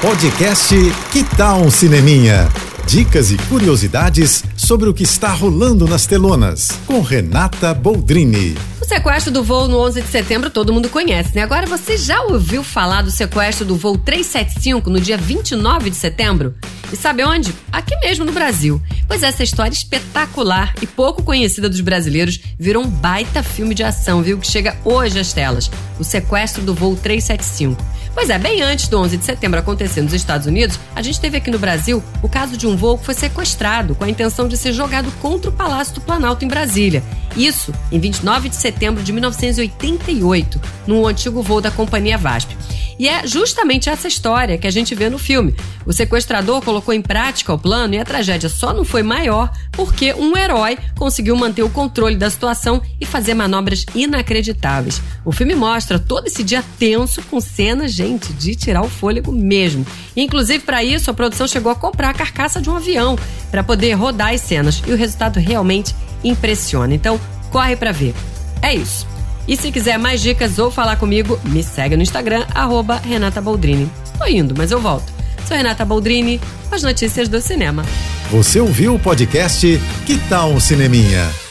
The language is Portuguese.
Podcast Que Tal um Cineminha? Dicas e curiosidades sobre o que está rolando nas telonas, com Renata Boldrini. O sequestro do voo no 11 de setembro todo mundo conhece, né? Agora você já ouviu falar do sequestro do voo 375 no dia 29 de setembro? E sabe onde? Aqui mesmo no Brasil. Pois essa história espetacular e pouco conhecida dos brasileiros virou um baita filme de ação, viu? Que chega hoje às telas. O sequestro do voo 375. Pois é, bem antes do 11 de setembro acontecer nos Estados Unidos, a gente teve aqui no Brasil o caso de um voo que foi sequestrado com a intenção de ser jogado contra o Palácio do Planalto em Brasília. Isso em 29 de setembro de 1988, num antigo voo da companhia VASP. E é justamente essa história que a gente vê no filme. O sequestrador colocou em prática o plano e a tragédia só não foi maior porque um herói conseguiu manter o controle da situação e fazer manobras inacreditáveis. O filme mostra todo esse dia tenso com cenas, gente, de tirar o fôlego mesmo. Inclusive, para isso, a produção chegou a comprar a carcaça de um avião para poder rodar as cenas e o resultado realmente impressiona. Então, corre para ver. É isso. E se quiser mais dicas ou falar comigo, me segue no Instagram, arroba Renata Boldrini. Tô indo, mas eu volto. Sou Renata Boldrini, com as notícias do cinema. Você ouviu o podcast Que Tal um Cineminha?